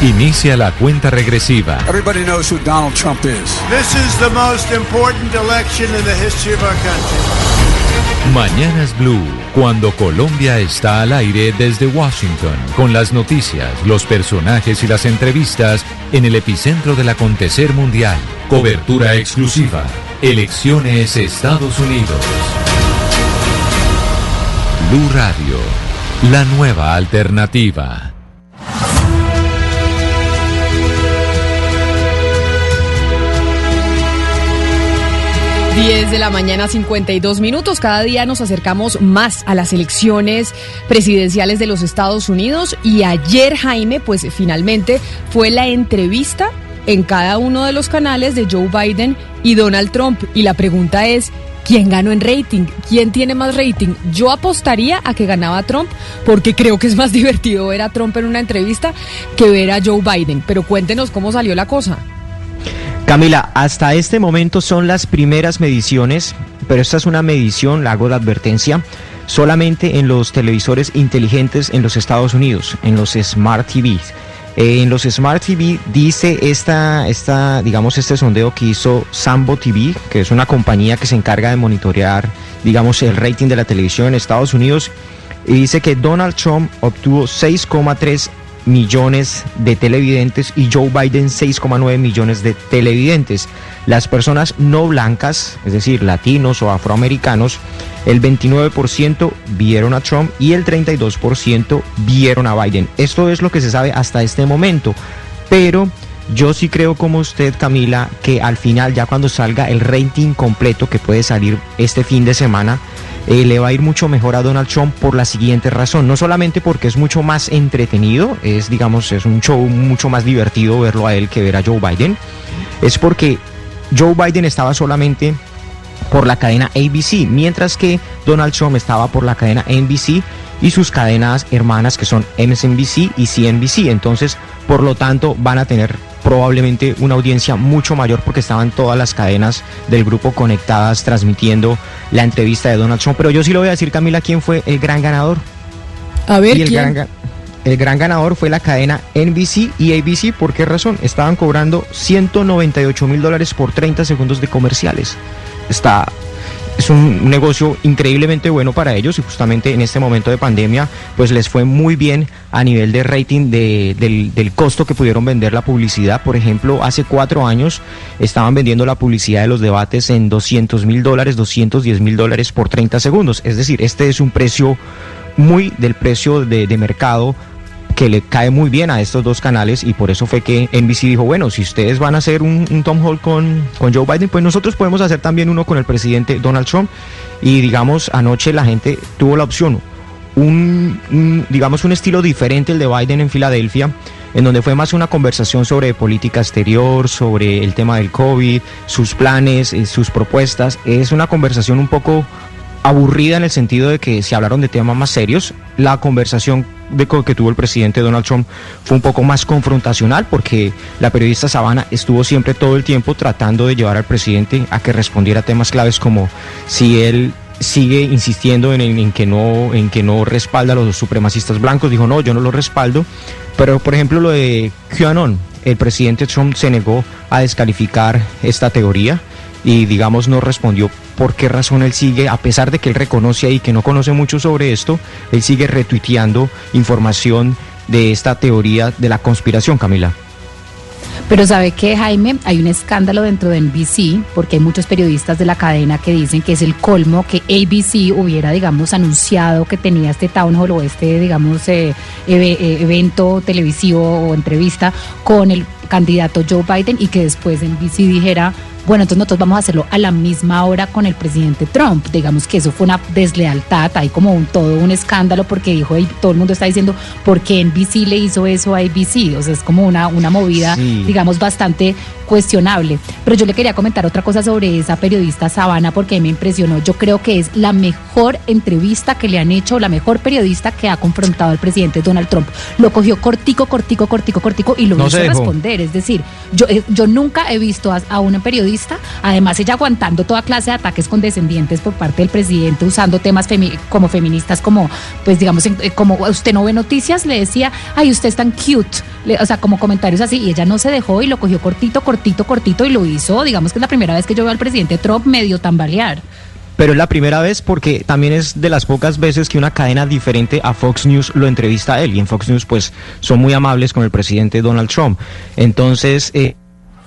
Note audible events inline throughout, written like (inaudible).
Inicia la cuenta regresiva. Everybody knows who Donald Trump is. This is the most important election in the history of our country. Mañanas Blue, cuando Colombia está al aire desde Washington, con las noticias, los personajes y las entrevistas en el epicentro del acontecer mundial. Cobertura exclusiva. Elecciones Estados Unidos. Blue Radio, la nueva alternativa. 10 de la mañana, 52 minutos. Cada día nos acercamos más a las elecciones presidenciales de los Estados Unidos y ayer, Jaime, pues finalmente fue la entrevista en cada uno de los canales de Joe Biden y Donald Trump. Y la pregunta es, ¿quién ganó en rating? ¿Quién tiene más rating? Yo apostaría a que ganaba Trump porque creo que es más (laughs) divertido ver a Trump en una entrevista que ver a Joe Biden. Pero cuéntenos cómo salió la cosa. Camila, hasta este momento son las primeras mediciones, pero esta es una medición, la hago de advertencia, solamente en los televisores inteligentes en los Estados Unidos, en los Smart TVs. Eh, en los Smart TV dice esta, esta, digamos, este sondeo que hizo Sambo TV, que es una compañía que se encarga de monitorear, digamos, el rating de la televisión en Estados Unidos, y dice que Donald Trump obtuvo 6,3 millones de televidentes y Joe Biden 6,9 millones de televidentes. Las personas no blancas, es decir, latinos o afroamericanos, el 29% vieron a Trump y el 32% vieron a Biden. Esto es lo que se sabe hasta este momento. Pero yo sí creo como usted, Camila, que al final, ya cuando salga el rating completo que puede salir este fin de semana, eh, le va a ir mucho mejor a Donald Trump por la siguiente razón. No solamente porque es mucho más entretenido, es digamos, es un show mucho más divertido verlo a él que ver a Joe Biden, es porque Joe Biden estaba solamente por la cadena ABC, mientras que Donald Trump estaba por la cadena NBC y sus cadenas hermanas que son MSNBC y CNBC. Entonces, por lo tanto, van a tener probablemente una audiencia mucho mayor porque estaban todas las cadenas del grupo conectadas transmitiendo la entrevista de Donald Trump. Pero yo sí lo voy a decir, Camila, quién fue el gran ganador. A ver, Y el ¿quién? gran, el gran ganador fue la cadena NBC y ABC. ¿Por qué razón? Estaban cobrando 198 mil dólares por 30 segundos de comerciales. Está, es un negocio increíblemente bueno para ellos y justamente en este momento de pandemia pues les fue muy bien a nivel de rating de- del, costo que pudieron vender la publicidad. Por ejemplo, hace cuatro años estaban vendiendo la publicidad de los debates en 200 mil dólares, 210 mil dólares por 30 segundos. Es decir, este es un precio muy del precio de mercado que le cae muy bien a estos dos canales y por eso fue que NBC dijo, bueno, si ustedes van a hacer un, Tom Hall con, con Joe Biden, pues nosotros podemos hacer también uno con el presidente Donald Trump. Y digamos, anoche la gente tuvo la opción, un, un, digamos, un estilo diferente el de Biden en Filadelfia, en donde fue más una conversación sobre política exterior, sobre el tema del COVID, sus planes, eh, sus propuestas. Es una conversación un poco aburrida en el sentido de que se hablaron de temas más serios. La conversación de que tuvo el presidente Donald Trump fue un poco más confrontacional porque la periodista Sabana estuvo siempre todo el tiempo tratando de llevar al presidente a que respondiera temas claves como si él sigue insistiendo en, en- en que no en que no respalda a los supremacistas blancos. Dijo no yo no lo respaldo pero por ejemplo lo de QAnon el presidente Trump se negó a descalificar esta teoría y digamos no respondió por qué razón él sigue, a pesar de que él reconoce ahí que no conoce mucho sobre esto, él sigue retuiteando información de esta teoría de la conspiración, Camila. Pero sabe que Jaime, hay un escándalo dentro de NBC, porque hay muchos periodistas de la cadena que dicen que es el colmo que ABC hubiera, digamos, anunciado que tenía este town hall o este, digamos, eh, eh, evento televisivo o entrevista con el candidato Joe Biden y que después NBC dijera, bueno, entonces nosotros vamos a hacerlo a la misma hora con el presidente Trump. Digamos que eso fue una deslealtad, hay como un, todo un escándalo porque dijo, y todo el mundo está diciendo, ¿por qué NBC le hizo eso a ABC? O sea, es como una, una movida, digamos, bastante cuestionable. Pero yo le quería comentar otra cosa sobre esa periodista Sabana porque me impresionó. Yo creo que es la mejor entrevista que le han hecho, la mejor periodista que ha confrontado al presidente Donald Trump. Lo cogió cortico, cortico, cortico, cortico y lo hizo responder. Es decir, yo, eh, yo nunca he visto a, a, una periodista, además ella aguantando toda clase de ataques condescendientes por parte del presidente, usando temas como feministas, como, pues digamos, eh, como usted no ve noticias, le decía, ay, usted es tan cute, o sea, como comentarios así, y ella no se dejó y lo cogió cortito, cortito, cortito y lo hizo. Digamos que es la primera vez que yo veo al presidente Trump medio tambalear pero es la primera vez porque también es de las pocas veces que una cadena diferente a Fox News lo entrevista a él y en Fox News pues son muy amables con el presidente Donald Trump. Entonces, eh,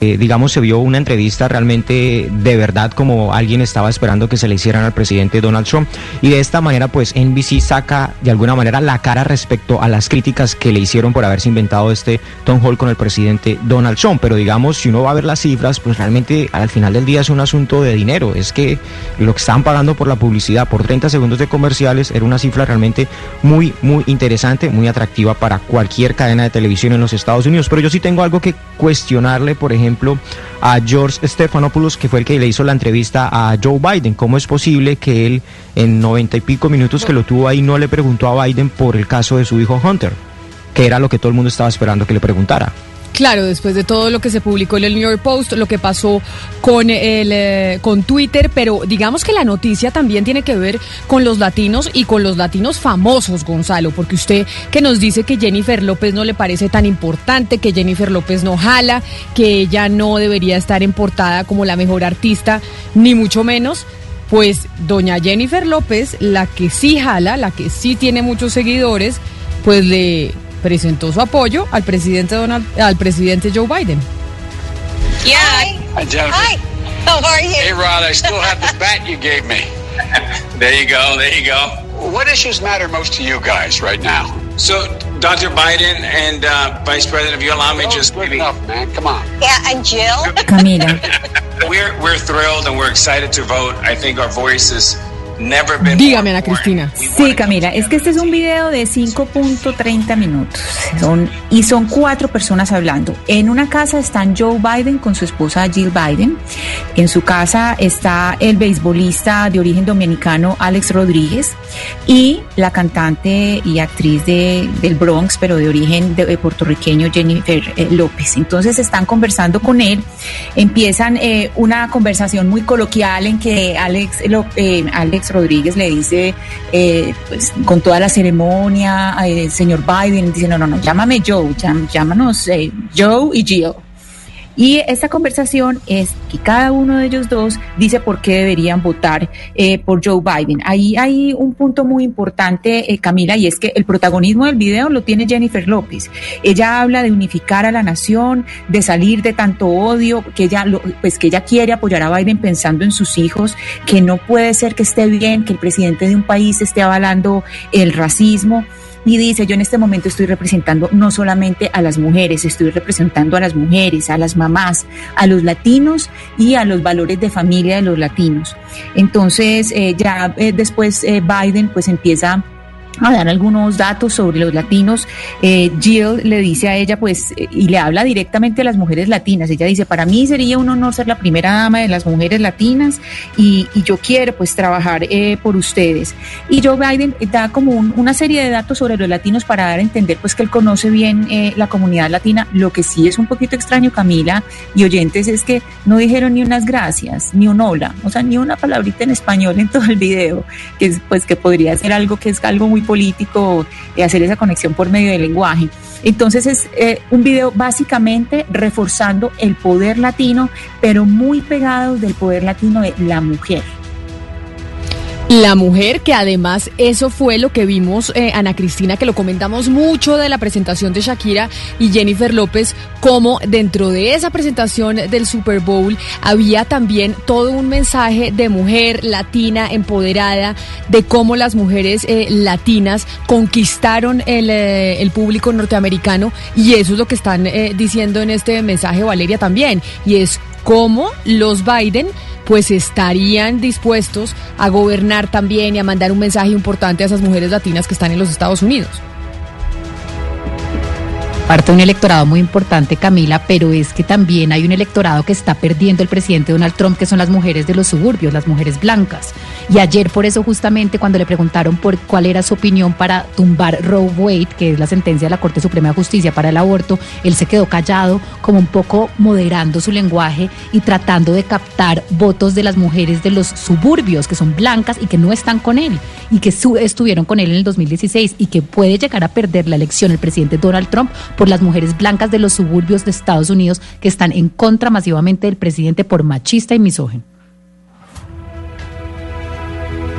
eh, digamos, se vio una entrevista realmente de verdad como alguien estaba esperando que se le hicieran al presidente Donald Trump. Y de esta manera, pues NBC saca de alguna manera la cara respecto a las críticas que le hicieron por haberse inventado este Tom Hall con el presidente Donald Trump. Pero digamos, si uno va a ver las cifras, pues realmente al final del día es un asunto de dinero. Es que lo que estaban pagando por la publicidad por 30 segundos de comerciales era una cifra realmente muy, muy interesante, muy atractiva para cualquier cadena de televisión en los Estados Unidos. Pero yo sí tengo algo que cuestionarle, por ejemplo, ejemplo, a George Stephanopoulos, que fue el que le hizo la entrevista a Joe Biden. ¿Cómo es posible que él, en noventa y pico minutos que lo tuvo ahí, no le preguntó a Biden por el caso de su hijo Hunter? Que era lo que todo el mundo estaba esperando que le preguntara. Claro, después de todo lo que se publicó en el New York Post, lo que pasó con el eh, con Twitter, pero digamos que la noticia también tiene que ver con los latinos y con los latinos famosos, Gonzalo, porque usted que nos dice que Jennifer López no le parece tan importante, que Jennifer López no jala, que ella no debería estar en portada como la mejor artista, ni mucho menos. Pues doña Jennifer López, la que sí jala, la que sí tiene muchos seguidores, pues le presentó su apoyo al presidente Donald, al presidente Joe Biden. Yeah. Hi. Hi, Jennifer. Hi. How are you? Hey, Rod, I still have the bat you gave me. there you go. There you go. What issues matter most to you guys right now? So, Dr. Biden and uh, Vice President, if you allow me, oh, just good maybe. enough, man. Come on. Yeah, and Jill. (laughs) Camila. we're we're thrilled and we're excited to vote. I think our voices Dígame, Ana Cristina. Sí, Camila, es que este es un video de 5.30 minutos son, y son cuatro personas hablando. En una casa están Joe Biden con su esposa Jill Biden. En su casa está el beisbolista de origen dominicano Alex Rodríguez y la cantante y actriz de, del Bronx, pero de origen de, puertorriqueño Jennifer eh, López. Entonces están conversando con él, empiezan eh, una conversación muy coloquial en que Alex, eh, Alex Rodríguez le dice, eh, pues con toda la ceremonia, el señor Biden dice, no, no, no, llámame Joe, llámanos eh, Joe y Jill. Y esta conversación es que cada uno de ellos dos dice por qué deberían votar eh, por Joe Biden. Ahí hay un punto muy importante, eh, Camila, y es que el protagonismo del video lo tiene Jennifer López. Ella habla de unificar a la nación, de salir de tanto odio, que ella, pues que ella quiere apoyar a Biden pensando en sus hijos, que no puede ser que esté bien que el presidente de un país esté avalando el racismo y dice, yo en este momento estoy representando no solamente a las mujeres, estoy representando a las mujeres, a las mamás, a los latinos y a los valores de familia de los latinos. Entonces, eh, ya eh, después eh, Biden pues empieza a dar algunos datos sobre los latinos. Eh, Jill le dice a ella, pues, y le habla directamente a las mujeres latinas. Ella dice, para mí sería un honor ser la primera dama de las mujeres latinas y, yo quiero, pues, trabajar eh, por ustedes. Y Joe Biden da como una serie de datos sobre los latinos para dar a entender, pues, que él conoce bien eh, la comunidad latina. Lo que sí es un poquito extraño, Camila y oyentes, es que no dijeron ni unas gracias, ni un hola, o sea, ni una palabrita en español en todo el video, que es, pues, que podría ser algo que es algo muy político de hacer esa conexión por medio del lenguaje. Entonces es eh, un video básicamente reforzando el poder latino, pero muy pegado del poder latino de la mujer. La mujer, que además eso fue lo que vimos, eh, Ana Cristina, que lo comentamos mucho de la presentación de Shakira y Jennifer López, como dentro de esa presentación del Super Bowl había también todo un mensaje de mujer latina empoderada, de cómo las mujeres eh, latinas conquistaron el, eh, el, público norteamericano y eso es lo que están diciendo en este mensaje Valeria también, y es cómo los Biden pues estarían dispuestos a gobernar también y a mandar un mensaje importante a esas mujeres latinas que están en los Estados Unidos parte de un electorado muy importante, Camila, pero es que también hay un electorado que está perdiendo el presidente Donald Trump, que son las mujeres de los suburbios, las mujeres blancas. Y ayer por eso justamente cuando le preguntaron por cuál era su opinión para tumbar Roe Wade, que es la sentencia de la Corte Suprema de Justicia para el aborto, él se quedó callado, como un poco moderando su lenguaje y tratando de captar votos de las mujeres de los suburbios, que son blancas y que no están con él, y que estuvieron con él en el 2016 y que puede llegar a perder la elección el presidente Donald Trump por las mujeres blancas de los suburbios de Estados Unidos que están en contra masivamente del presidente por machista y misógino.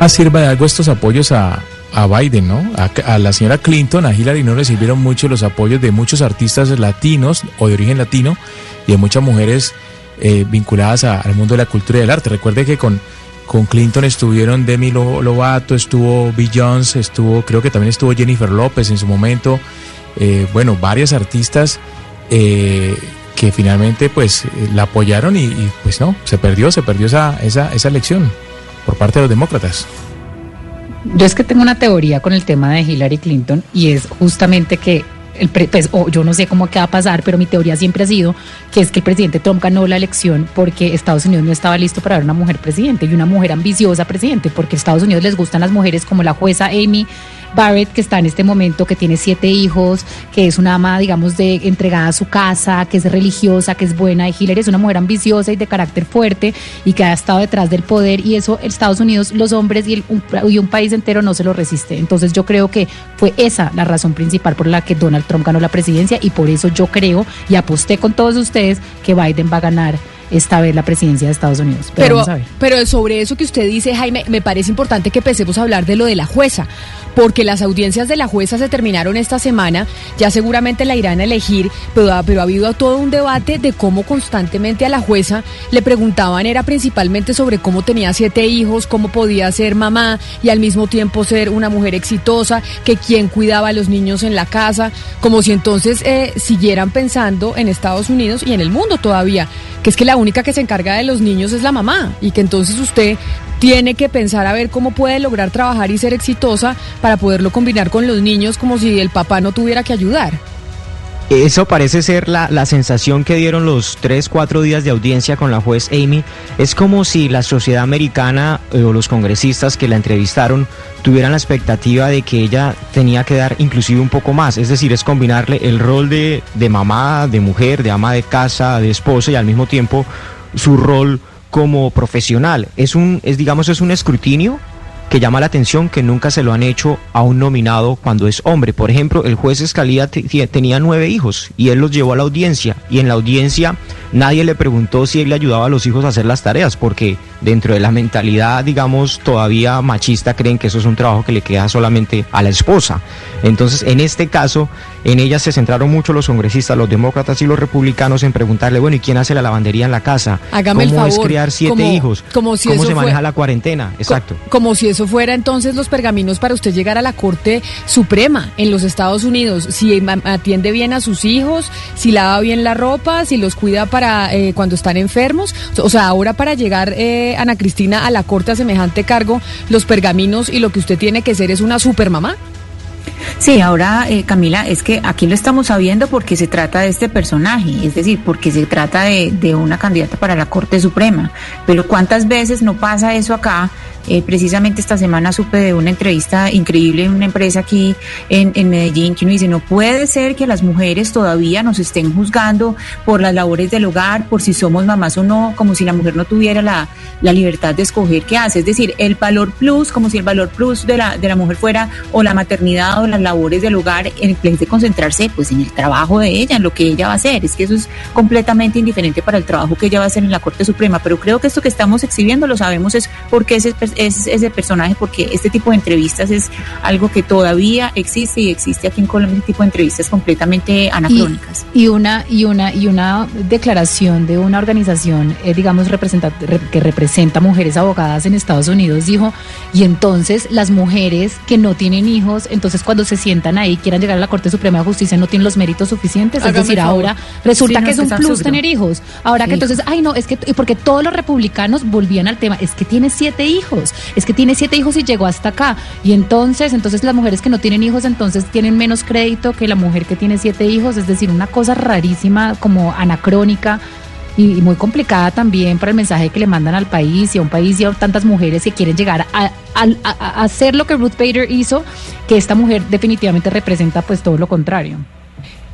Ah, sirva de algo estos apoyos a, Biden, ¿no? A, la señora Clinton, a Hillary no recibieron mucho los apoyos de muchos artistas latinos o de origen latino y de muchas mujeres eh, vinculadas al mundo de la cultura y del arte. Recuerde que con, con Clinton estuvieron Demi Lovato, estuvo Jones, estuvo, creo que también estuvo Jennifer López en su momento, eh, bueno, varias artistas eh, que finalmente pues eh, la apoyaron y, pues no, se perdió, se perdió esa, esa, esa elección por parte de los demócratas. Yo es que tengo una teoría con el tema de Hillary Clinton y es justamente que el pues, o yo no sé cómo va a pasar, pero mi teoría siempre ha sido que es que el presidente Trump ganó la elección porque Estados Unidos no estaba listo para dar una mujer presidente y una mujer ambiciosa presidente, porque a Estados Unidos les gustan las mujeres como la jueza Amy Barrett, que está en este momento, que tiene siete hijos, que es una ama, digamos, de entregada a su casa, que es religiosa, que es buena. Y Hillary es una mujer ambiciosa y de carácter fuerte y que ha estado detrás del poder. Y eso Estados Unidos, los hombres y, un, y un país entero no se lo resiste. Entonces yo creo que fue esa la razón principal por la que Donald Trump ganó la presidencia y por eso yo creo y aposté con todos ustedes que Biden va a ganar esta vez la presidencia de Estados Unidos. Pero, pero, sobre eso que usted dice, Jaime, me parece importante que empecemos a hablar de lo de la jueza, porque las audiencias de la jueza se terminaron esta semana, ya seguramente la irán a elegir, pero, pero ha habido todo un debate de cómo constantemente a la jueza le preguntaban, era principalmente sobre cómo tenía siete hijos, cómo podía ser mamá y al mismo tiempo ser una mujer exitosa, que quién cuidaba a los niños en la casa, como si entonces eh, siguieran pensando en Estados Unidos y en el mundo todavía, que es que la única que se encarga de los niños es la mamá y que entonces usted tiene que pensar a ver cómo puede lograr trabajar y ser exitosa para poderlo combinar con los niños como si el papá no tuviera que ayudar. Eso parece ser la, la, sensación que dieron los tres, cuatro días de audiencia con la juez Amy. Es como si la sociedad americana eh, o los congresistas que la entrevistaron tuvieran la expectativa de que ella tenía que dar inclusive un poco más. Es decir, es combinarle el rol de, de mamá, de mujer, de ama de casa, de esposa y al mismo tiempo su rol como profesional. Es un, es digamos, es un escrutinio que llama la atención que nunca se lo han hecho a un nominado cuando es hombre. Por ejemplo, el juez Escalía tenía nueve hijos y él los llevó a la audiencia y en la audiencia nadie le preguntó si él le ayudaba a los hijos a hacer las tareas porque dentro de la mentalidad, digamos, todavía machista creen que eso es un trabajo que le queda solamente a la esposa. Entonces, en este caso, en ella se centraron mucho los congresistas, los demócratas y los republicanos en preguntarle, bueno, ¿y quién hace la lavandería en la casa? Hágame ¿Cómo el es criar siete hijos? Como si ¿Cómo se maneja la cuarentena? Exacto. como si eso fuera entonces los pergaminos para usted llegar a la Corte Suprema en los Estados Unidos. Si atiende bien a sus hijos, si lava bien la ropa, si los cuida para eh, cuando están enfermos. O sea, ahora para llegar, eh, Ana Cristina, a la Corte a semejante cargo, los pergaminos y lo que usted tiene que ser es una supermamá. Sí, ahora eh, Camila, es que aquí lo estamos sabiendo porque se trata de este personaje, es decir, porque se trata de, de una candidata para la Corte Suprema. Pero ¿cuántas veces no pasa eso acá? Eh, precisamente esta semana supe de una entrevista increíble en una empresa aquí en, en, Medellín que uno dice, no puede ser que las mujeres todavía nos estén juzgando por las labores del hogar, por si somos mamás o no, como si la mujer no tuviera la, la libertad de escoger qué hace. Es decir, el valor plus, como si el valor plus de la, de la mujer fuera o la maternidad o las labores del hogar, en vez de concentrarse pues en el trabajo de ella, en lo que ella va a hacer. Es que eso es completamente indiferente para el trabajo que ella va a hacer en la Corte Suprema. Pero creo que esto que estamos exhibiendo lo sabemos es porque ese es ese personaje porque este tipo de entrevistas es algo que todavía existe y existe aquí en Colombia, este tipo de entrevistas completamente anacrónicas. Y, una y una y una declaración de una organización, eh, digamos, que representa mujeres abogadas en Estados Unidos dijo, y entonces las mujeres que no tienen hijos, entonces cuando se sientan ahí quieran llegar a la Corte Suprema de Justicia no tienen los méritos suficientes, es decir, ahora resulta que es un plus tener hijos. Ahora que entonces, ay no, es que porque todos los republicanos volvían al tema, es que tiene siete hijos, es que tiene siete hijos y llegó hasta acá. Y entonces, entonces las mujeres que no tienen hijos, entonces tienen menos crédito que la mujer que tiene siete hijos, es decir, una cosa rarísima, como anacrónica y, muy complicada también para el mensaje que le mandan al país y a un país y a tantas mujeres que quieren llegar a, a hacer lo que Ruth Bader hizo, que esta mujer definitivamente representa pues todo lo contrario.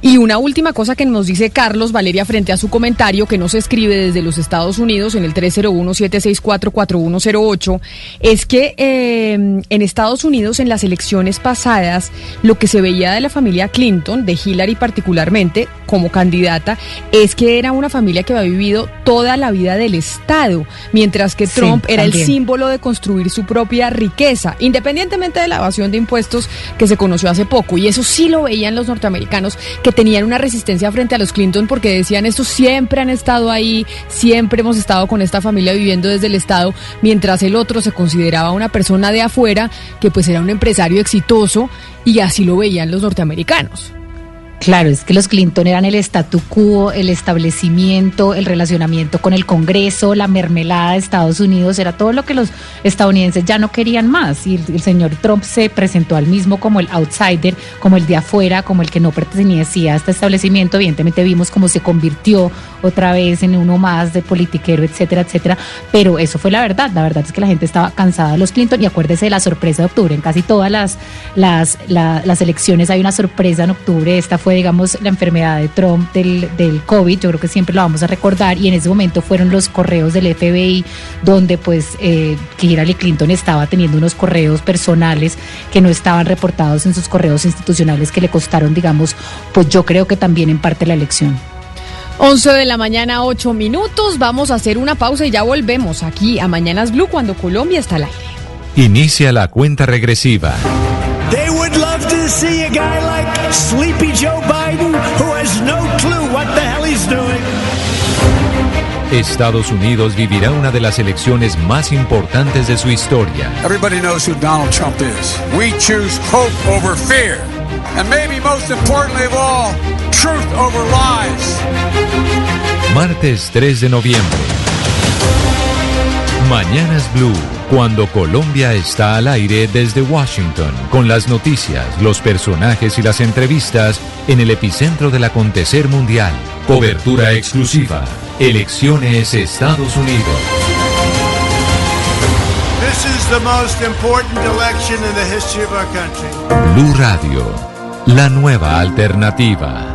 Y una última cosa que nos dice Carlos Valeria frente a su comentario que nos escribe desde los Estados Unidos en el 301-764-4108 es que eh, en Estados Unidos en las elecciones pasadas lo que se veía de la familia Clinton, de Hillary particularmente como candidata, es que era una familia que había vivido toda la vida del Estado, mientras que Trump era el símbolo de construir su propia riqueza, independientemente de la evasión de impuestos que se conoció hace poco. Y eso sí lo veían los norteamericanos que tenían una resistencia frente a los Clinton porque decían estos siempre han estado ahí, siempre hemos estado con esta familia viviendo desde el Estado, mientras el otro se consideraba una persona de afuera que pues era un empresario exitoso y así lo veían los norteamericanos. Claro, es que los Clinton eran el statu quo, el establecimiento, el relacionamiento con el Congreso, la mermelada de Estados Unidos, era todo lo que los estadounidenses ya no querían más. Y el, señor Trump se presentó al mismo como el outsider, como el de afuera, como el que no pertenecía a este establecimiento. Evidentemente vimos cómo se convirtió otra vez en uno más de politiquero, etcétera, etcétera. Pero eso fue la verdad. La verdad es que la gente estaba cansada de los Clinton y acuérdese de la sorpresa de octubre. En casi todas las, las, las elecciones hay una sorpresa en octubre. Esta fue, digamos, la enfermedad de Trump del, del COVID, yo creo que siempre lo vamos a recordar, y en ese momento fueron los correos del FBI, donde pues eh, que Hillary Clinton estaba teniendo unos correos personales que no estaban reportados en sus correos institucionales que le costaron, digamos, pues yo creo que también en parte la elección. 11 de la mañana, 8 minutos. Vamos a hacer una pausa y ya volvemos aquí a Mañanas Blue cuando Colombia está al aire. Inicia la cuenta regresiva. They would love to see a guy like Sleepy Joe Biden who has no clue what the hell he's doing. Estados Unidos vivirá una de las elecciones más importantes de su historia. Everybody knows who Donald Trump is. We choose hope over fear. And maybe most importantly of all, truth over lies. Martes 3 de noviembre. Mañanas Blue, cuando Colombia está al aire desde Washington, con las noticias, los personajes y las entrevistas en el epicentro del acontecer mundial. Cobertura exclusiva. Elecciones Estados Unidos. This is the most important election in the history of our country. Blue Radio, la nueva alternativa.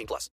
18 plus.